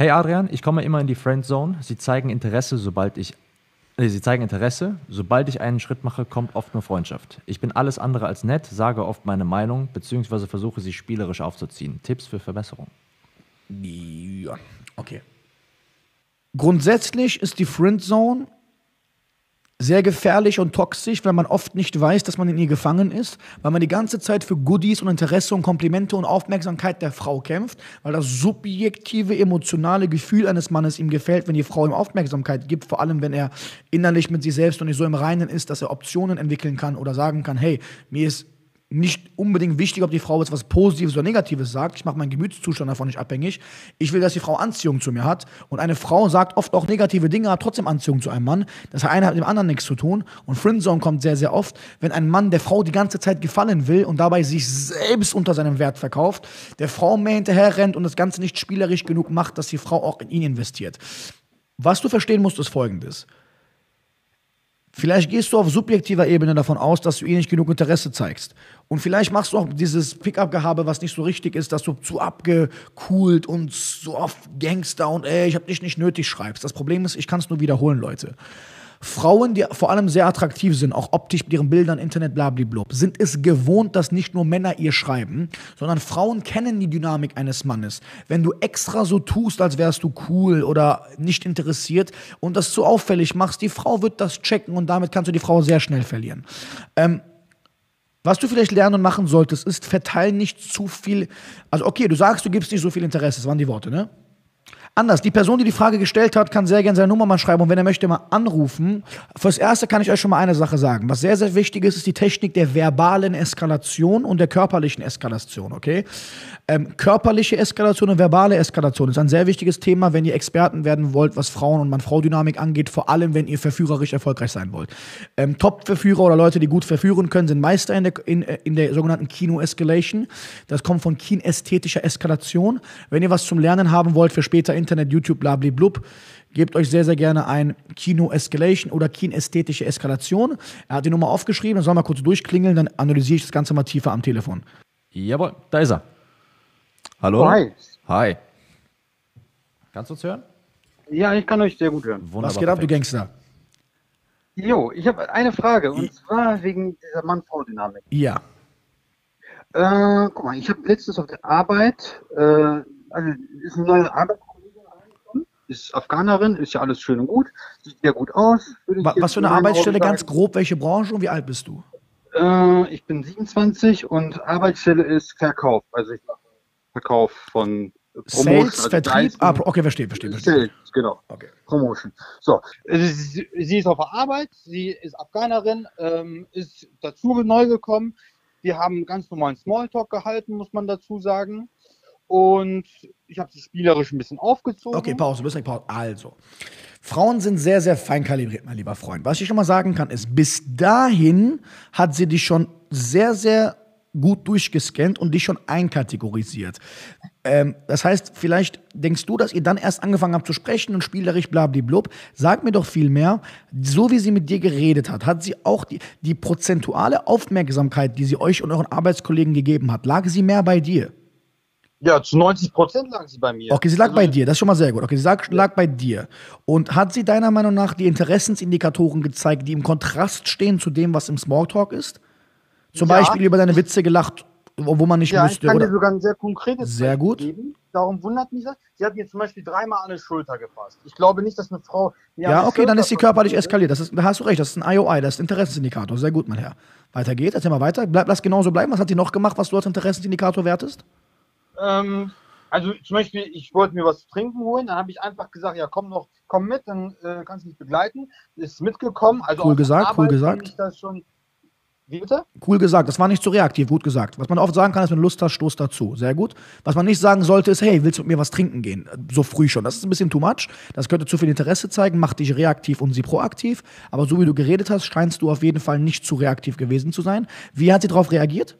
Hey Adrian, ich komme immer in die Friendzone. Sie zeigen Interesse, sobald ich äh, Sie zeigen Interesse. Sobald ich einen Schritt mache, kommt oft nur Freundschaft. Ich bin alles andere als nett, sage oft meine Meinung, beziehungsweise versuche sie spielerisch aufzuziehen. Tipps für Verbesserung. Ja, okay. Grundsätzlich ist die Friendzone sehr gefährlich und toxisch, weil man oft nicht weiß, dass man in ihr gefangen ist, weil man die ganze Zeit für Goodies und Interesse und Komplimente und Aufmerksamkeit der Frau kämpft, weil das subjektive emotionale Gefühl eines Mannes ihm gefällt, wenn die Frau ihm Aufmerksamkeit gibt, vor allem wenn er innerlich mit sich selbst und nicht so im Reinen ist, dass er Optionen entwickeln kann oder sagen kann, hey, mir ist nicht unbedingt wichtig, ob die Frau jetzt was Positives oder Negatives sagt. Ich mache meinen Gemütszustand davon nicht abhängig. Ich will, dass die Frau Anziehung zu mir hat. Und eine Frau sagt oft auch negative Dinge, hat trotzdem Anziehung zu einem Mann. Das eine hat mit dem anderen nichts zu tun. Und Friendzone kommt sehr, sehr oft, wenn ein Mann der Frau die ganze Zeit gefallen will und dabei sich selbst unter seinem Wert verkauft, der Frau mehr hinterher rennt und das Ganze nicht spielerisch genug macht, dass die Frau auch in ihn investiert. Was du verstehen musst, ist folgendes. Vielleicht gehst du auf subjektiver Ebene davon aus, dass du ihr nicht genug Interesse zeigst. Und vielleicht machst du auch dieses Pickup-Gehabe, was nicht so richtig ist, dass du zu abgekühlt und so auf Gangster und ey, ich hab dich nicht nötig schreibst. Das Problem ist, ich kann es nur wiederholen, Leute. Frauen, die vor allem sehr attraktiv sind, auch optisch mit ihren Bildern, Internet, blablablub, sind es gewohnt, dass nicht nur Männer ihr schreiben, sondern Frauen kennen die Dynamik eines Mannes. Wenn du extra so tust, als wärst du cool oder nicht interessiert und das zu auffällig machst, die Frau wird das checken und damit kannst du die Frau sehr schnell verlieren. Ähm, was du vielleicht lernen und machen solltest, ist, verteil nicht zu viel. Also, okay, du sagst, du gibst nicht so viel Interesse, das waren die Worte, ne? Anders, die Person, die die Frage gestellt hat, kann sehr gerne seine Nummer mal schreiben und wenn er möchte, mal anrufen. Fürs Erste kann ich euch schon mal eine Sache sagen. Was sehr, sehr wichtig ist, ist die Technik der verbalen Eskalation und der körperlichen Eskalation, okay? Ähm, körperliche Eskalation und verbale Eskalation ist ein sehr wichtiges Thema, wenn ihr Experten werden wollt, was Frauen- und Mann-Frau-Dynamik angeht, vor allem, wenn ihr verführerisch erfolgreich sein wollt. Ähm, Top-Verführer oder Leute, die gut verführen können, sind Meister in der, in, in der sogenannten Kino-Escalation. Das kommt von kinästhetischer Eskalation. Wenn ihr was zum Lernen haben wollt für später Internet, YouTube, blablablub, gebt euch sehr, sehr gerne ein Kino Escalation oder kinästhetische Eskalation. Er hat die Nummer aufgeschrieben, dann soll mal kurz durchklingeln, dann analysiere ich das Ganze mal tiefer am Telefon. Jawohl, da ist er. Hallo? Hi. Hi. Kannst du uns hören? Ja, ich kann euch sehr gut hören. Wunderbar. Was geht ab, du. Gangster? Jo, ich habe eine Frage und zwar wegen dieser Mann-Frau-Dynamik. Ja. Äh, guck mal, ich habe letztens auf der Arbeit, äh, also ist eine neue reingekommen, ist Afghanerin, ist ja alles schön und gut, sieht sehr gut aus. Was für eine in meinen Arbeitsstelle, Augen ganz sagen. grob, welche Branche und wie alt bist du? Äh, ich bin 27 und Arbeitsstelle ist Verkauf, also ich mache Verkauf von Promotion, Sales, also Vertrieb? Ah, okay, verstehe, verstehe, verstehe. Sales, genau. Okay. Promotion. So, sie, sie ist auf der Arbeit, sie ist Afghanerin, ähm, ist dazu neu gekommen. Wir haben ganz normalen Smalltalk gehalten, muss man dazu sagen. Und ich habe sie spielerisch ein bisschen aufgezogen. Okay, Pause, bis Pause. Also, Frauen sind sehr, sehr fein kalibriert, mein lieber Freund. Was ich schon mal sagen kann, ist, bis dahin hat sie dich schon sehr, sehr gut durchgescannt und dich schon einkategorisiert. Ähm, das heißt, vielleicht denkst du, dass ihr dann erst angefangen habt zu sprechen und spielerisch blablablub. Sag mir doch viel mehr, so wie sie mit dir geredet hat, hat sie auch die, die prozentuale Aufmerksamkeit, die sie euch und euren Arbeitskollegen gegeben hat, lag sie mehr bei dir? Ja, zu 90 Prozent lag sie bei mir. Okay, sie lag Also, bei dir, das ist schon mal sehr gut. Okay, sie lag, lag bei dir. Und hat sie deiner Meinung nach die Interessensindikatoren gezeigt, die im Kontrast stehen zu dem, was im Smalltalk ist? Zum Ja. Beispiel über deine Witze gelacht, wo man nicht Ja, ich wüsste, kann dir oder? sogar ein sehr konkretes Sehr gut. geben. Darum wundert mich das. Sie hat mir zum Beispiel dreimal an die Schulter gefasst. Ich glaube nicht, dass eine Frau. Ja, okay, dann Schulter ist sie körperlich eskaliert. Das ist, da hast du recht, das ist ein IOI, das ist ein Interessensindikator. Sehr gut, mein Herr. Weiter geht's, erzähl mal weiter. Bleib, lass genauso bleiben. Was hat sie noch gemacht, was du als Interessensindikator wertest? Ähm, also zum Beispiel, ich wollte mir was zu trinken holen, dann habe ich einfach gesagt, ja komm noch, komm mit, dann äh, kannst du mich begleiten. Ist mitgekommen. Also Cool gesagt, cool gesagt. fand Ich das schon, wie bitte? Cool gesagt, das war nicht zu reaktiv, gut gesagt. Was man oft sagen kann, ist, wenn du Lust hast, stoß dazu. Sehr gut. Was man nicht sagen sollte, ist, hey, willst du mit mir was trinken gehen? So früh schon. Das ist ein bisschen too much. Das könnte zu viel Interesse zeigen, macht dich reaktiv und sie proaktiv. Aber so wie du geredet hast, scheinst du auf jeden Fall nicht zu reaktiv gewesen zu sein. Wie hat sie darauf reagiert?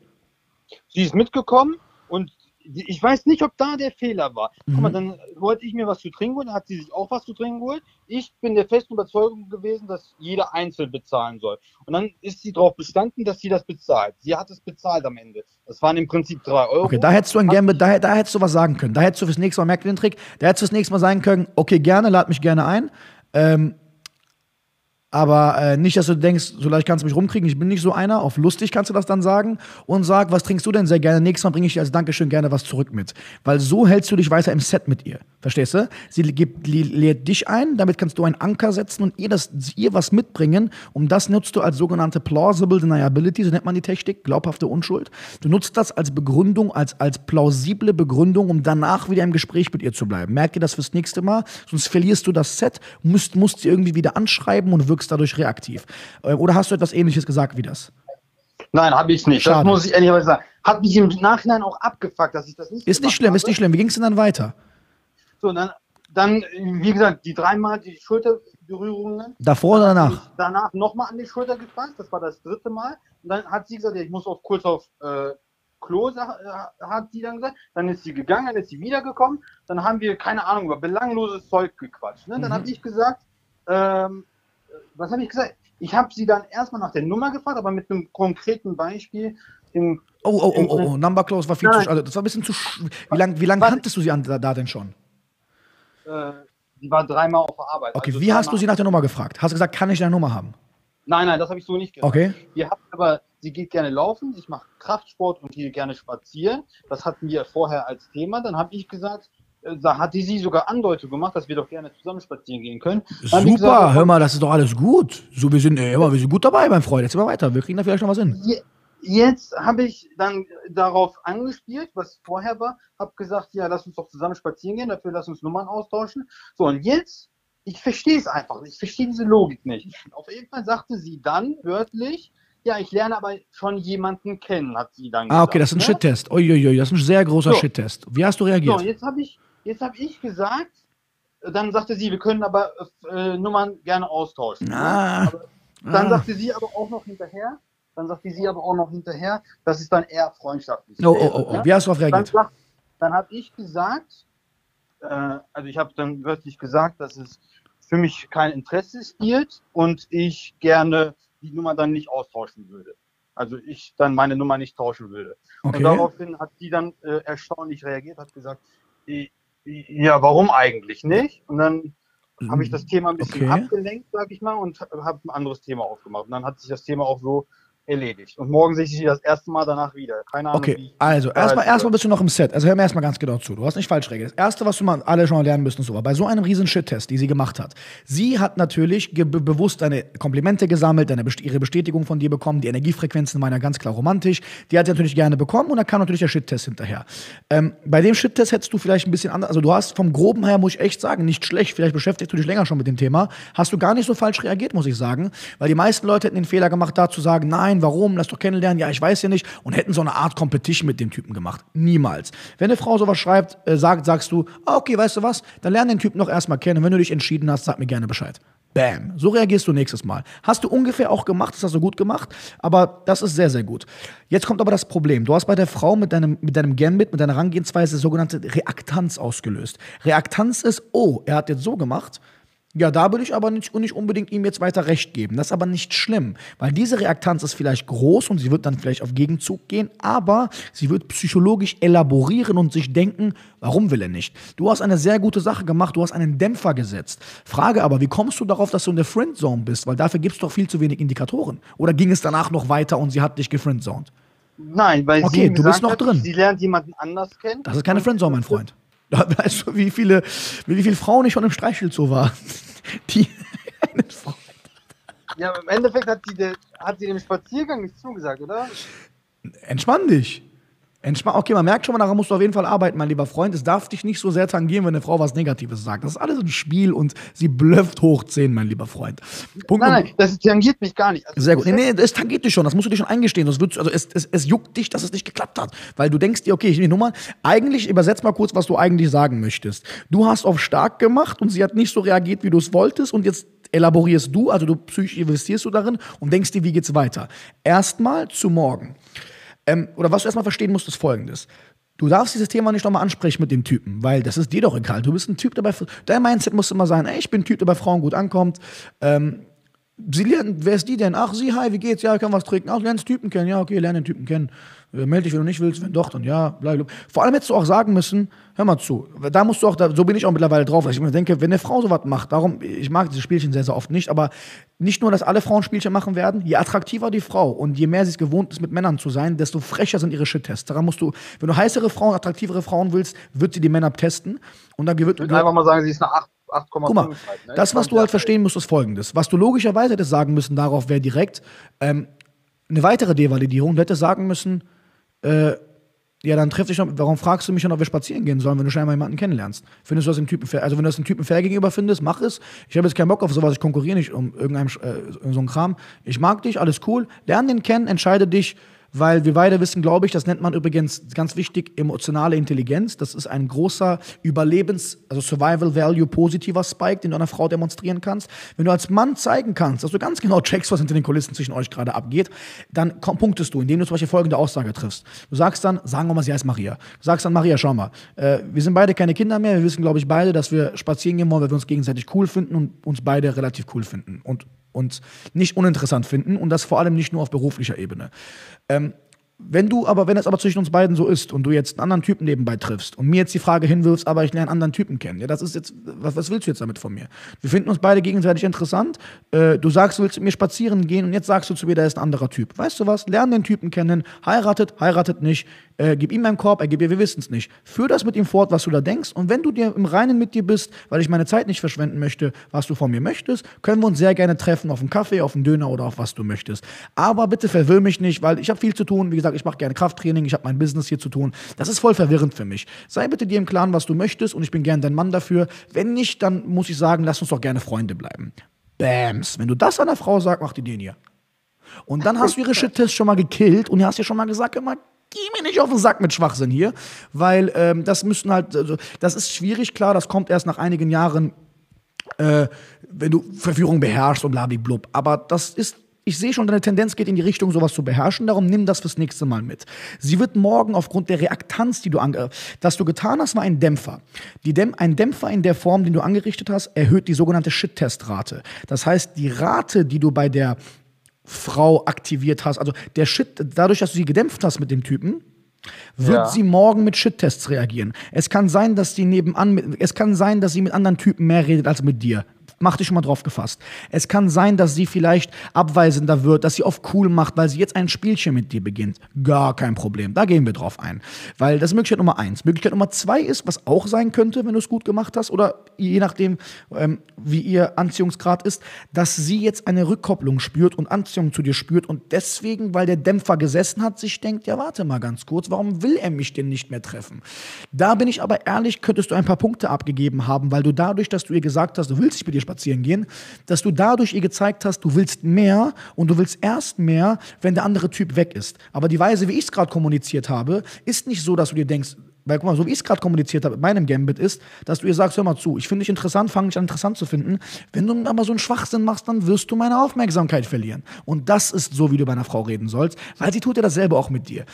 Sie ist mitgekommen und ich weiß nicht, ob da der Fehler war. Mhm. Guck mal, dann wollte ich mir was zu trinken holen, dann hat sie sich auch was zu trinken geholt. Ich bin der festen Überzeugung gewesen, dass jeder einzeln bezahlen soll. Und dann ist sie darauf bestanden, dass sie das bezahlt. Sie hat es bezahlt am Ende. Das waren im Prinzip drei Euro. Okay, da hättest du ein Gambit, da, da hättest du was sagen können. Da hättest du fürs nächste Mal, merkt den Trick, da hättest du fürs nächste Mal sagen können, okay, gerne, lad mich gerne ein. Ähm, aber äh, nicht, dass du denkst, so leicht kannst du mich rumkriegen, ich bin nicht so einer. Auf lustig kannst du das dann sagen und sag, was trinkst du denn sehr gerne? Nächstes Mal bringe ich dir als Dankeschön gerne was zurück mit. Weil so hältst du dich weiter im Set mit ihr. Verstehst du? Sie gibt, lädt dich ein, damit kannst du einen Anker setzen und ihr, das, ihr was mitbringen. Und das nutzt du als sogenannte plausible deniability, so nennt man die Technik, glaubhafte Unschuld. Du nutzt das als Begründung, als, als plausible Begründung, um danach wieder im Gespräch mit ihr zu bleiben. Merk dir das fürs nächste Mal, sonst verlierst du das Set, musst, musst sie irgendwie wieder anschreiben und wirkst dadurch reaktiv. Äh, Oder hast du etwas ähnliches gesagt wie das? Nein, habe ich nicht. Schade. Das muss ich ehrlicherweise sagen. Hat mich im Nachhinein auch abgefuckt, dass ich das nicht Ist nicht schlimm, ist habe. nicht schlimm. Wie ging es denn dann weiter? So, dann, dann, wie gesagt, die dreimal die Schulterberührungen. Davor oder danach? Danach nochmal an die Schulter gefasst. Das war das dritte Mal. Und dann hat sie gesagt, ja, ich muss auf, kurz auf äh, Klo, äh, hat sie dann gesagt. Dann ist sie gegangen, dann ist sie wiedergekommen. Dann haben wir, keine Ahnung, über belangloses Zeug gequatscht. Ne? Dann Mhm. habe ich gesagt, ähm, was habe ich gesagt? Ich habe sie dann erstmal nach der Nummer gefragt, aber mit einem konkreten Beispiel. Im, Oh, oh, oh, oh, oh, Number Close war viel Nein. zu. Also das war ein bisschen zu. Wie lange wie lang kanntest du sie an, da, da denn schon? äh, die war dreimal auf der Arbeit. Okay, Also wie hast du sie nach der Nummer gefragt? Hast du gesagt, kann ich deine Nummer haben? Nein, nein, das habe ich so nicht gesagt. Okay. Wir hatten aber, sie geht gerne laufen, ich mache Kraftsport und gehe gerne spazieren. Das hatten wir vorher als Thema. Dann habe ich gesagt, da hat die sie sogar Andeutung gemacht, dass wir doch gerne zusammen spazieren gehen können. Dann Super, gesagt, hör mal, das ist doch alles gut. So, wir sind, äh, immer, wir sind gut dabei, mein Freund. Jetzt immer weiter. Wir kriegen da vielleicht noch was hin. Je- Jetzt habe ich dann darauf angespielt, was vorher war, habe gesagt, ja, lass uns doch zusammen spazieren gehen, dafür lass uns Nummern austauschen. So, und jetzt, ich verstehe es einfach ich verstehe diese Logik nicht. Auf jeden Fall sagte sie dann wörtlich, ja, ich lerne aber schon jemanden kennen, hat sie dann Ah, okay, das ist ein ne? Shit-Test. Uiuiui, das ist ein sehr großer So. Shit-Test. Wie hast du So, reagiert? jetzt habe ich, jetzt habe ich gesagt, äh, dann sagte sie, wir können aber äh, Nummern gerne austauschen. ne? Ah. Aber dann Ah. sagte sie aber auch noch hinterher, dann sagte sie aber auch noch hinterher, dass es dann eher freundschaftlich Oh, oh, oh, oh. Wie hast du darauf Dann, reagiert? sagt- dann habe ich gesagt, äh, also ich habe dann wörtlich gesagt, dass es für mich kein Interesse spielt und ich gerne die Nummer dann nicht austauschen würde. Also ich dann meine Nummer nicht tauschen würde. Und Okay. daraufhin hat sie dann äh, erstaunlich reagiert, hat gesagt, "I- i- ja, warum eigentlich nicht? Und dann habe ich das Thema ein bisschen Okay. abgelenkt, sag ich mal, und habe ein anderes Thema aufgemacht. Und dann hat sich das Thema auch so erledigt. Und morgen sehe ich sie das erste Mal danach wieder. Keine Ahnung, Okay, also erstmal erstmal bist du noch im Set. Also hör mir erstmal ganz genau zu. Du hast nicht falsch reagiert. Das erste, was du mal alle schon mal lernen müssen, so war bei so einem riesen Shit-Test, die sie gemacht hat. Sie hat natürlich bewusst deine Komplimente gesammelt, deine Best ihre Bestätigung von dir bekommen. Die Energiefrequenzen waren ja ganz klar romantisch. Die hat sie natürlich gerne bekommen und dann kam natürlich der Shit-Test hinterher. Ähm, bei dem Shit-Test hättest du vielleicht ein bisschen anders. Also du hast vom Groben her, muss ich echt sagen, nicht schlecht. Vielleicht beschäftigst du dich länger schon mit dem Thema. Hast du gar nicht so falsch reagiert, muss ich sagen. Weil die meisten Leute hätten den Fehler gemacht, da zu sagen, nein, warum, lass doch kennenlernen, ja, ich weiß ja nicht. Und hätten so eine Art Competition mit dem Typen gemacht. Niemals. Wenn eine Frau sowas schreibt, äh, sagt, sagst du, ah, okay, weißt du was, dann lern den Typen noch erstmal kennen. Wenn du dich entschieden hast, sag mir gerne Bescheid. Bam. So reagierst du nächstes Mal. Hast du ungefähr auch gemacht, das hast du gut gemacht, aber das ist sehr, sehr gut. Jetzt kommt aber das Problem. Du hast bei der Frau mit deinem, mit deinem Gambit, mit deiner Herangehensweise sogenannte Reaktanz ausgelöst. Reaktanz ist, oh, er hat jetzt so gemacht, ja, da will ich aber nicht, nicht unbedingt ihm jetzt weiter recht geben. Das ist aber nicht schlimm, weil diese Reaktanz ist vielleicht groß und sie wird dann vielleicht auf Gegenzug gehen, aber sie wird psychologisch elaborieren und sich denken, warum will er nicht? Du hast eine sehr gute Sache gemacht, du hast einen Dämpfer gesetzt. Frage aber, wie kommst du darauf, dass du in der Friendzone bist? Weil dafür gibt es doch viel zu wenig Indikatoren. Oder ging es danach noch weiter und sie hat dich gefriendzoned? Nein, weil Okay, sie du bist noch hat, drin. sie lernt jemanden anders kennen. Das ist keine Friendzone, mein Freund. Da weißt du, wie viele, wie viele Frauen ich schon im Streichelzoo war. Die eine Frau. Ja, aber im Endeffekt hat sie, der, hat sie dem Spaziergang nicht zugesagt, oder? Entspann dich. Entspann. Okay, man merkt schon mal, daran musst du auf jeden Fall arbeiten, mein lieber Freund. Es darf dich nicht so sehr tangieren, wenn eine Frau was Negatives sagt. Das ist alles ein Spiel und sie blufft hoch 10, mein lieber Freund. Punkt Nein, nein, das tangiert mich gar nicht. Also Sehr gut. Nee, nee, es tangiert dich schon, das musst du dir schon eingestehen. Sonst würdest, also es, es, es juckt dich, dass es nicht geklappt hat. Weil du denkst dir, okay, ich nehme Nummer. Eigentlich, übersetz mal kurz, was du eigentlich sagen möchtest. Du hast auf stark gemacht und sie hat nicht so reagiert, wie du es wolltest und jetzt elaborierst du, also du psychisch investierst du darin und denkst dir, wie geht's weiter. Erstmal zu morgen. Ähm, oder was du erstmal verstehen musst, ist folgendes. Du darfst dieses Thema nicht nochmal ansprechen mit dem Typen, weil das ist dir doch egal. Du bist ein Typ, der bei, dein Mindset muss immer sein, ey, ich bin ein Typ, der bei Frauen gut ankommt. Ähm, sie lernen, wer ist die denn? Ach, sie, hi, wie geht's? Ja, ich kann was trinken. Ach, lernst Typen kennen. Ja, okay, lerne den Typen kennen. Äh, melde dich, wenn du nicht willst. Wenn doch, dann ja, bleib, bleib. Vor allem hättest du auch sagen müssen, hör mal zu. Da musst du auch, da, so bin ich auch mittlerweile drauf, weil ich mir denke, wenn eine Frau sowas macht, darum, ich mag diese Spielchen sehr, sehr oft nicht, aber nicht nur, dass alle Frauen Spielchen machen werden, je attraktiver die Frau und je mehr sie es gewohnt ist, mit Männern zu sein, desto frecher sind ihre Shit-Tests. Daran musst du, wenn du heißere Frauen, attraktivere Frauen willst, wird sie die Männer testen. Und dann wird. Ich würde einfach mal sagen, sie ist eine 8. 8,5. Guck mal, halt, ne? das, was du halt verstehen musst, ist folgendes. Was du logischerweise hättest sagen müssen, darauf wäre direkt ähm, eine weitere Devalidierung. Du hättest sagen müssen, äh, ja, dann treff dich noch, warum fragst du mich schon, ob wir spazieren gehen sollen, wenn du scheinbar jemanden kennenlernst? Findest du das dem Typen fair? Also, wenn du das dem Typen fair gegenüber findest, mach es. Ich habe jetzt keinen Bock auf sowas, ich konkurriere nicht um irgendeinem äh, so einen Kram. Ich mag dich, alles cool. Lern den kennen, entscheide dich, weil wir beide wissen, glaube ich, das nennt man übrigens ganz wichtig emotionale Intelligenz. Das ist ein großer Überlebens-, also Survival Value positiver Spike, den du einer Frau demonstrieren kannst. Wenn du als Mann zeigen kannst, dass du ganz genau checkst, was hinter den Kulissen zwischen euch gerade abgeht, dann punktest du, indem du zum Beispiel folgende Aussage triffst. Du sagst dann, sagen wir mal, sie heißt Maria. Du sagst dann, Maria, schau mal, äh, wir sind beide keine Kinder mehr. Wir wissen, glaube ich, beide, dass wir spazieren gehen wollen, weil wir uns gegenseitig cool finden und uns beide relativ cool finden. Und und nicht uninteressant finden und das vor allem nicht nur auf beruflicher Ebene. Ähm, wenn du aber, wenn es aber zwischen uns beiden so ist und du jetzt einen anderen Typen nebenbei triffst und mir jetzt die Frage hinwirfst, aber ich lerne einen anderen Typen kennen, ja, das ist jetzt, was, was willst du jetzt damit von mir? Wir finden uns beide gegenseitig interessant. Äh, du sagst, du willst mit mir spazieren gehen und jetzt sagst du zu mir, da ist ein anderer Typ. Weißt du was? Lern den Typen kennen, heiratet, heiratet nicht, äh, gib ihm meinen Korb, er gibt dir, wir wissen es nicht. Führ das mit ihm fort, was du da denkst und wenn du dir im Reinen mit dir bist, weil ich meine Zeit nicht verschwenden möchte, was du von mir möchtest, können wir uns sehr gerne treffen auf einen Kaffee, auf einen Döner oder auf was du möchtest. Aber bitte verwirr mich nicht, weil ich habe viel zu tun. Wie gesagt, ich mache gerne Krafttraining, ich habe mein Business hier zu tun. Das ist voll verwirrend für mich. Sei bitte dir im Klaren, was du möchtest und ich bin gern dein Mann dafür. Wenn nicht, dann muss ich sagen, lass uns doch gerne Freunde bleiben. Bams. Wenn du das einer Frau sagst, mach die den hier. Und dann hast du ihre Shit-Tests schon mal gekillt und hast ihr schon mal gesagt, immer, geh mir nicht auf den Sack mit Schwachsinn hier, weil ähm, das müssen halt, also, das ist schwierig, klar, das kommt erst nach einigen Jahren, äh, wenn du Verführung beherrschst und blub. Aber das ist ich sehe schon, deine Tendenz geht in die Richtung, sowas zu beherrschen. Darum nimm das fürs nächste Mal mit. Sie wird morgen aufgrund der Reaktanz, die du, ange das du getan hast, war ein Dämpfer. Die Däm ein Dämpfer in der Form, den du angerichtet hast, erhöht die sogenannte Shit-Test-Rate. Das heißt, die Rate, die du bei der Frau aktiviert hast. Also der Shit, dadurch, dass du sie gedämpft hast mit dem Typen, wird ja. sie morgen mit Shit-Tests reagieren. Es kann sein, dass sie nebenan, es kann sein, dass sie mit anderen Typen mehr redet als mit dir. Mach dich schon mal drauf gefasst. Es kann sein, dass sie vielleicht abweisender wird, dass sie auf cool macht, weil sie jetzt ein Spielchen mit dir beginnt. Gar kein Problem. Da gehen wir drauf ein. Weil das ist Möglichkeit Nummer eins. Möglichkeit Nummer zwei ist, was auch sein könnte, wenn du es gut gemacht hast, oder je nachdem, ähm, wie ihr Anziehungsgrad ist, dass sie jetzt eine Rückkopplung spürt und Anziehung zu dir spürt und deswegen, weil der Dämpfer gesessen hat, sich denkt, ja, warte mal ganz kurz, warum will er mich denn nicht mehr treffen? Da bin ich aber ehrlich, könntest du ein paar Punkte abgegeben haben, weil du dadurch, dass du ihr gesagt hast, du willst dich mit ihr spazieren gehen, dass du dadurch ihr gezeigt hast, du willst mehr und du willst erst mehr, wenn der andere Typ weg ist. Aber die Weise, wie ich es gerade kommuniziert habe, ist nicht so, dass du dir denkst, weil guck mal, so wie ich es gerade kommuniziert habe mit meinem Gambit ist, dass du ihr sagst, hör mal zu, ich finde dich interessant, fange dich an interessant zu finden. Wenn du aber so einen Schwachsinn machst, dann wirst du meine Aufmerksamkeit verlieren. Und das ist so, wie du bei einer Frau reden sollst, weil sie tut ja dasselbe auch mit dir.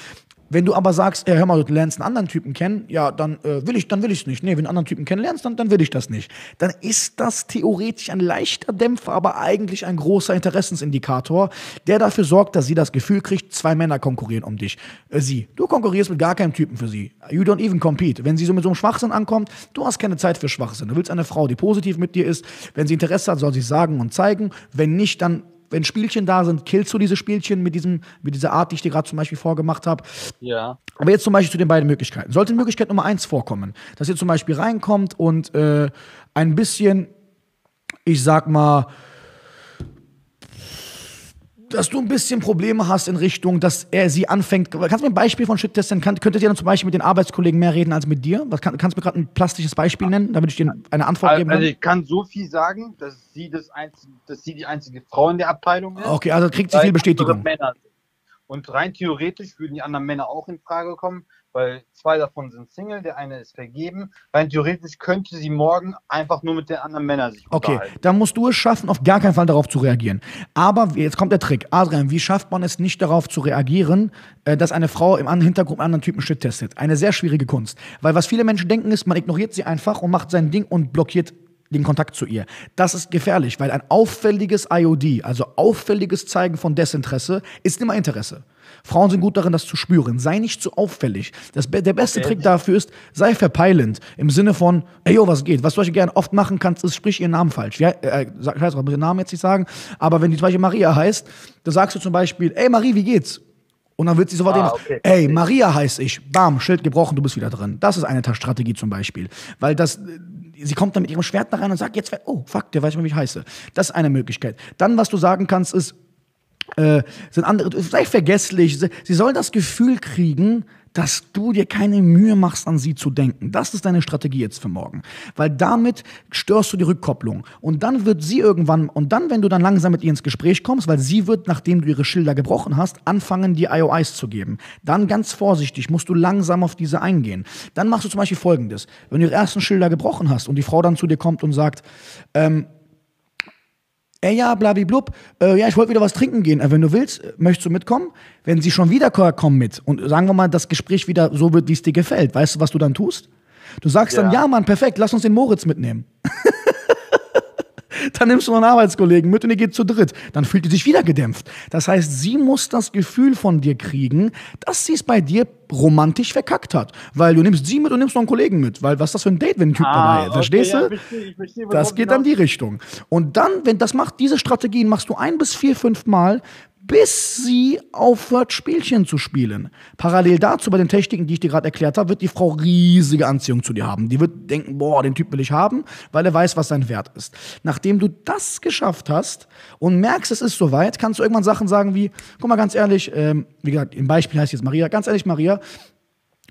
Wenn du aber sagst, äh, hör mal, du lernst einen anderen Typen kennen, ja, dann äh, will ich, dann will ich es nicht. Nee, wenn du einen anderen Typen kennenlernst, dann, dann will ich das nicht. Dann ist das theoretisch ein leichter Dämpfer, aber eigentlich ein großer Interessensindikator, der dafür sorgt, dass sie das Gefühl kriegt, zwei Männer konkurrieren um dich. Äh, sie. Du konkurrierst mit gar keinem Typen für sie. You don't even compete. Wenn sie so mit so einem Schwachsinn ankommt, du hast keine Zeit für Schwachsinn. Du willst eine Frau, die positiv mit dir ist. Wenn sie Interesse hat, soll sie sagen und zeigen. Wenn nicht, dann wenn Spielchen da sind, killst du diese Spielchen mit, diesem, mit dieser Art, die ich dir gerade zum Beispiel vorgemacht habe. Ja. Aber jetzt zum Beispiel zu den beiden Möglichkeiten. Sollte Möglichkeit Nummer eins vorkommen, dass ihr zum Beispiel reinkommt und äh, ein bisschen, ich sag mal, dass du ein bisschen Probleme hast in Richtung, dass er sie anfängt. Kannst du mir ein Beispiel von Shit testen? Kann, könntet ihr dann zum Beispiel mit den Arbeitskollegen mehr reden als mit dir? Was, kann, kannst du mir gerade ein plastisches Beispiel nennen, damit ich dir eine Antwort also, geben kann? Also ich kann so viel sagen, dass sie, das einzige, dass sie die einzige Frau in der Abteilung ist. Okay, also kriegt sie viel Bestätigung. Und rein theoretisch würden die anderen Männer auch in Frage kommen, weil zwei davon sind Single, der eine ist vergeben. Rein theoretisch könnte sie morgen einfach nur mit den anderen Männern sich Okay, unterhalten. dann musst du es schaffen, auf gar keinen Fall darauf zu reagieren. Aber jetzt kommt der Trick. Adrian, wie schafft man es nicht darauf zu reagieren, äh, dass eine Frau im Hintergrund einen anderen Typen Shit testet? Eine sehr schwierige Kunst. Weil was viele Menschen denken ist, man ignoriert sie einfach und macht sein Ding und blockiert den Kontakt zu ihr. Das ist gefährlich, weil ein auffälliges IOD, also auffälliges Zeigen von Desinteresse, ist immer Interesse. Frauen sind gut darin, das zu spüren. Sei nicht zu auffällig. Das, der beste Okay. Trick dafür ist, sei verpeilend. Im Sinne von, ey, yo, was geht? Was du gerne oft machen kannst, ist, sprich ihren Namen falsch. Ja, äh, sag, ich muss den Namen jetzt nicht sagen, aber wenn die zum Beispiel Maria heißt, dann sagst du zum Beispiel, ey, Marie, wie geht's? Und dann wird sie sofort Ah, okay. ey, Maria heißt ich. Bam, Schild gebrochen, du bist wieder drin. Das ist eine Strategie zum Beispiel. Weil das, sie kommt dann mit ihrem Schwert da rein und sagt, jetzt, oh, fuck, der weiß nicht wie ich heiße. Das ist eine Möglichkeit. Dann, was du sagen kannst, ist, äh, sind andere, sei vergesslich. Sie soll das Gefühl kriegen, dass du dir keine Mühe machst, an sie zu denken. Das ist deine Strategie jetzt für morgen. Weil damit störst du die Rückkopplung. Und dann wird sie irgendwann, und dann, wenn du dann langsam mit ihr ins Gespräch kommst, weil sie wird, nachdem du ihre Schilder gebrochen hast, anfangen, dir IOIs zu geben. Dann ganz vorsichtig musst du langsam auf diese eingehen. Dann machst du zum Beispiel folgendes. Wenn du ihre ersten Schilder gebrochen hast und die Frau dann zu dir kommt und sagt, Ey, ja, blablablub, äh, ja, ich wollte wieder was trinken gehen. Äh, wenn du willst, äh, möchtest du mitkommen? Wenn sie schon wieder kommen mit und sagen wir mal, das Gespräch wieder so wird, wie es dir gefällt, weißt du, was du dann tust? Du sagst dann, Ja. ja, Mann, perfekt, lass uns den Moritz mitnehmen. dann nimmst du noch einen Arbeitskollegen mit und ihr geht zu dritt. Dann fühlt die sich wieder gedämpft. Das heißt, sie muss das Gefühl von dir kriegen, dass sie es bei dir romantisch verkackt hat. Weil du nimmst sie mit und nimmst noch einen Kollegen mit. Weil was ist das für ein Date, wenn ein Typ dabei ist? Verstehst Ah, ja, du? ich verstehe, ich verstehe, Das geht dann die Richtung. Und dann, wenn das macht, diese Strategien machst du ein bis vier, fünf Mal, bis sie aufhört, Spielchen zu spielen. Parallel dazu, bei den Techniken, die ich dir gerade erklärt habe, wird die Frau riesige Anziehung zu dir haben. Die wird denken, boah, den Typ will ich haben, weil er weiß, was sein Wert ist. Nachdem du das geschafft hast und merkst, es ist soweit, kannst du irgendwann Sachen sagen wie, guck mal ganz ehrlich, ähm, wie gesagt, im Beispiel heißt jetzt Maria, ganz ehrlich, Maria,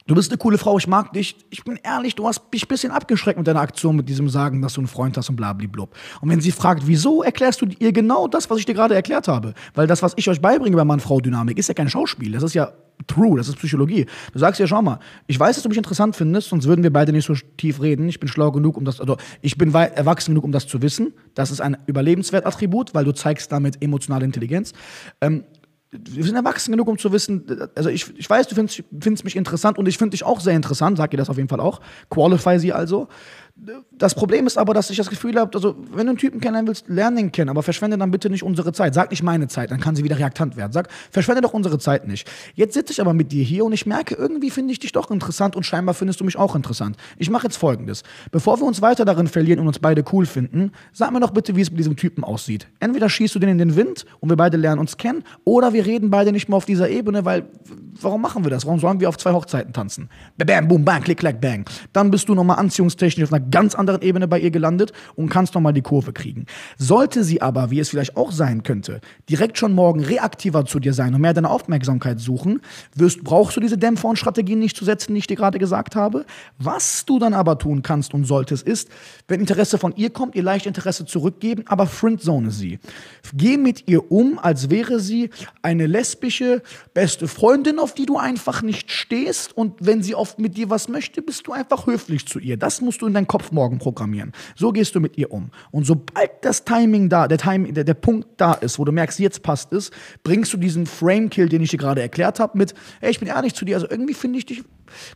Du bist eine coole Frau, ich mag dich. Ich bin ehrlich, du hast mich ein bisschen abgeschreckt mit deiner Aktion, mit diesem Sagen, dass du einen Freund hast und blabliblub. Und wenn sie fragt, wieso, erklärst du ihr genau das, was ich dir gerade erklärt habe. Weil das, was ich euch beibringe bei Mann-Frau-Dynamik, ist ja kein Schauspiel. Das ist ja true, das ist Psychologie. Du sagst ja, schau mal, ich weiß, dass du mich interessant findest, sonst würden wir beide nicht so tief reden. Ich bin schlau genug, um das, also ich bin erwachsen genug, um das zu wissen. Das ist ein Überlebenswertattribut, weil du zeigst damit emotionale Intelligenz. Ähm, wir sind erwachsen genug, um zu wissen, also ich, ich weiß, du findest, findest mich interessant und ich finde dich auch sehr interessant, sag dir das auf jeden Fall auch. Qualify sie also. Das Problem ist aber, dass ich das Gefühl habe, also wenn du einen Typen kennenlernen willst, lern den kennen, aber verschwende dann bitte nicht unsere Zeit. Sag nicht meine Zeit, dann kann sie wieder reaktant werden. Sag, verschwende doch unsere Zeit nicht. Jetzt sitze ich aber mit dir hier und ich merke, irgendwie finde ich dich doch interessant und scheinbar findest du mich auch interessant. Ich mache jetzt folgendes. Bevor wir uns weiter darin verlieren und uns beide cool finden, sag mir doch bitte, wie es mit diesem Typen aussieht. Entweder schießt du den in den Wind und wir beide lernen uns kennen, oder wir reden beide nicht mehr auf dieser Ebene, weil warum machen wir das? Warum sollen wir auf zwei Hochzeiten tanzen? Bam, boom, bang, klick, klack, bang. Dann bist du nochmal anziehungstechnisch auf einer ganz anderen Ebene bei ihr gelandet und kannst nochmal die Kurve kriegen. Sollte sie aber, wie es vielleicht auch sein könnte, direkt schon morgen reaktiver zu dir sein und mehr deine Aufmerksamkeit suchen, wirst, brauchst du diese Dämpfer und Strategien nicht zu setzen, die ich dir gerade gesagt habe. Was du dann aber tun kannst und solltest, ist, wenn Interesse von ihr kommt, ihr leicht Interesse zurückgeben, aber friendzone sie. Geh mit ihr um, als wäre sie eine lesbische beste Freundin, auf die du einfach nicht stehst. Und wenn sie oft mit dir was möchte, bist du einfach höflich zu ihr. Das musst du in deinen Kopf morgen programmieren. So gehst du mit ihr um. Und sobald das Timing da, der, Time, der, der Punkt da ist, wo du merkst, jetzt passt es, bringst du diesen Frame-Kill, den ich dir gerade erklärt habe, mit, ey, ich bin ehrlich zu dir, also irgendwie finde ich dich,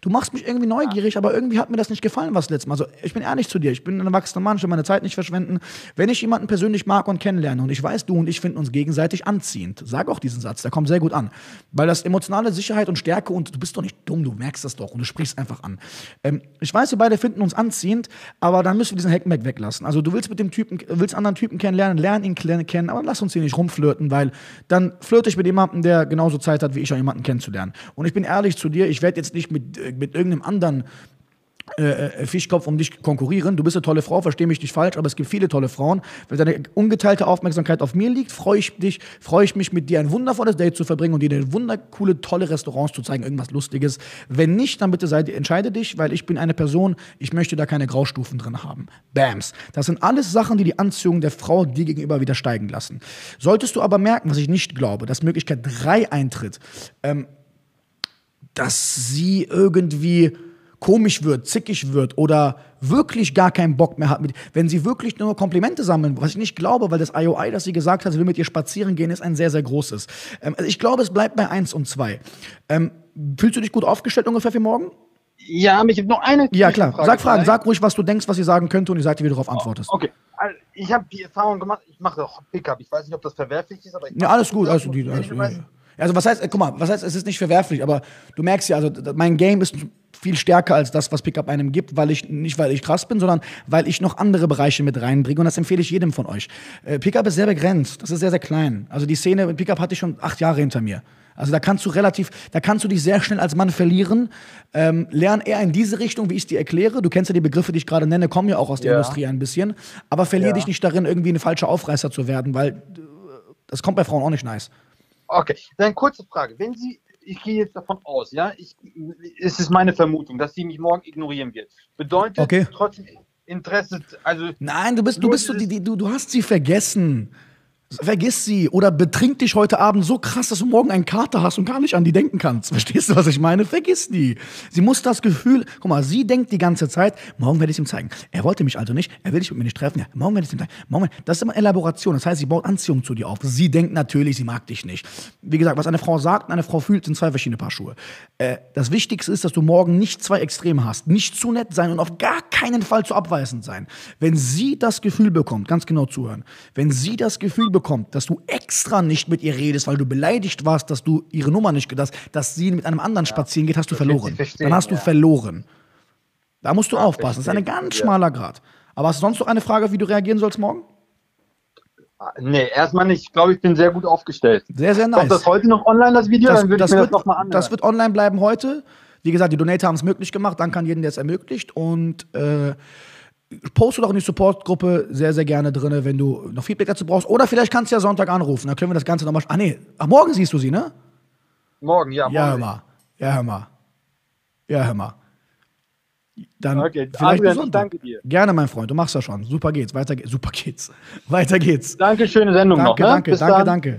du machst mich irgendwie neugierig, aber irgendwie hat mir das nicht gefallen, was letztes Mal. Also ich bin ehrlich zu dir, ich bin ein erwachsener Mann, ich will meine Zeit nicht verschwenden. Wenn ich jemanden persönlich mag und kennenlerne und ich weiß, du und ich finden uns gegenseitig anziehend, sag auch diesen Satz, der kommt sehr gut an. Weil das emotionale Sicherheit und Stärke und du bist doch nicht dumm, du merkst das doch und du sprichst einfach an. Ähm, ich weiß, wir beide finden uns anziehend, aber dann müssen wir diesen Hackmack weglassen. Also du willst mit dem Typen, willst anderen Typen kennenlernen, lern ihn kennen, aber lass uns hier nicht rumflirten, weil dann flirte ich mit jemandem, der genauso Zeit hat, wie ich, auch jemanden kennenzulernen. Und ich bin ehrlich zu dir, ich werde jetzt nicht mit, äh, mit irgendeinem anderen äh, Fischkopf um dich konkurrieren. Du bist eine tolle Frau, verstehe mich nicht falsch, aber es gibt viele tolle Frauen. Wenn deine ungeteilte Aufmerksamkeit auf mir liegt, freue ich dich, freue ich mich mit dir ein wundervolles Date zu verbringen und dir wundercoole, tolle Restaurants zu zeigen, irgendwas Lustiges. Wenn nicht, dann bitte sei, entscheide dich, weil ich bin eine Person, ich möchte da keine Graustufen drin haben. Bams. Das sind alles Sachen, die die Anziehung der Frau dir gegenüber wieder steigen lassen. Solltest du aber merken, was ich nicht glaube, dass Möglichkeit 3 eintritt, ähm, dass sie irgendwie komisch wird, zickig wird oder wirklich gar keinen Bock mehr hat. Mit, wenn sie wirklich nur Komplimente sammeln, was ich nicht glaube, weil das IOI, das sie gesagt hat, sie will mit ihr spazieren gehen, ist ein sehr, sehr großes. Ähm, also ich glaube, es bleibt bei 1 und 2. Ähm, fühlst du dich gut aufgestellt ungefähr für morgen? Ja, mich noch eine. Ja, klar. Sag Fragen. Sag ruhig, was du denkst, was sie sagen könnte und ich sag dir, wie du darauf antwortest. Okay. Also, ich habe die Erfahrung gemacht, ich mache auch Pickup. Ich weiß nicht, ob das verwerflich ist, aber ich Ja, alles gut. Alles gut. Alles, ja. Also was heißt, guck mal, was heißt, es ist nicht verwerflich, aber du merkst ja, also mein Game ist viel stärker als das, was Pickup einem gibt, weil ich nicht, weil ich krass bin, sondern weil ich noch andere Bereiche mit reinbringe und das empfehle ich jedem von euch. Äh, Pickup ist sehr begrenzt, das ist sehr, sehr klein. Also die Szene mit Pickup hatte ich schon acht Jahre hinter mir. Also da kannst du relativ, da kannst du dich sehr schnell als Mann verlieren. Ähm, lern eher in diese Richtung, wie ich es dir erkläre. Du kennst ja die Begriffe, die ich gerade nenne, kommen ja auch aus der Ja. Industrie ein bisschen. Aber verlier Ja. dich nicht darin, irgendwie eine falsche Aufreißer zu werden, weil äh, das kommt bei Frauen auch nicht nice. Okay, dann kurze Frage. Wenn Sie, ich gehe jetzt davon aus, ja, ich, es ist meine Vermutung, dass sie mich morgen ignorieren wird. Bedeutet Okay. trotzdem Interesse, also Nein, du bist, du bist so, die, die, du, du hast sie vergessen. Vergiss sie oder betrink dich heute Abend so krass, dass du morgen einen Kater hast und gar nicht an die denken kannst. Verstehst du, was ich meine? Vergiss die. Sie muss das Gefühl, guck mal, sie denkt die ganze Zeit, morgen werde ich ihm zeigen. Er wollte mich also nicht, er will sich mit mir nicht treffen. Ja, morgen werde ich ihm zeigen. Morgen, das ist immer Elaboration. Das heißt, sie baut Anziehung zu dir auf. Sie denkt natürlich, sie mag dich nicht. Wie gesagt, was eine Frau sagt und eine Frau fühlt, sind zwei verschiedene Paar Schuhe. Äh, das Wichtigste ist, dass du morgen nicht zwei Extreme hast. Nicht zu nett sein und auf gar keinen Fall zu abweisend sein. Wenn sie das Gefühl bekommt, ganz genau zuhören, wenn sie das Gefühl bekommt, dass du extra nicht mit ihr redest, weil du beleidigt warst, dass du ihre Nummer nicht, dass, dass sie mit einem anderen spazieren geht, hast du verloren. Dann hast du ja. verloren. Da musst du aufpassen. Das ist ein ganz ja. schmaler Grad. Aber hast du sonst noch eine Frage, wie du reagieren sollst morgen? Nee, erstmal nicht. Ich glaube, ich bin sehr gut aufgestellt. Sehr, sehr nice. Kommt das heute noch online, das Video? das, dann würde ich mir wird, das nochmal anhören. das wird online bleiben heute. Wie gesagt, die Donator haben es möglich gemacht. Danke an jeden, der es ermöglicht. Und äh, poste doch in die Support-Gruppe sehr, sehr gerne drin, wenn du noch Feedback dazu brauchst. Oder vielleicht kannst du ja Sonntag anrufen. Dann können wir das Ganze nochmal. Ah, nee. Ach, morgen siehst du sie, ne? morgen, ja. Ja, hör morgen. mal. Ja, hör mal. Ja, hör mal. Dann Okay, vielleicht Adrian, danke dir. Gerne, mein Freund. Du machst das schon. Super geht's. Weiter geht's. Super geht's. Weiter geht's. Danke, schöne Sendung Danke, noch. Ne? danke, Bis danke, dann. danke.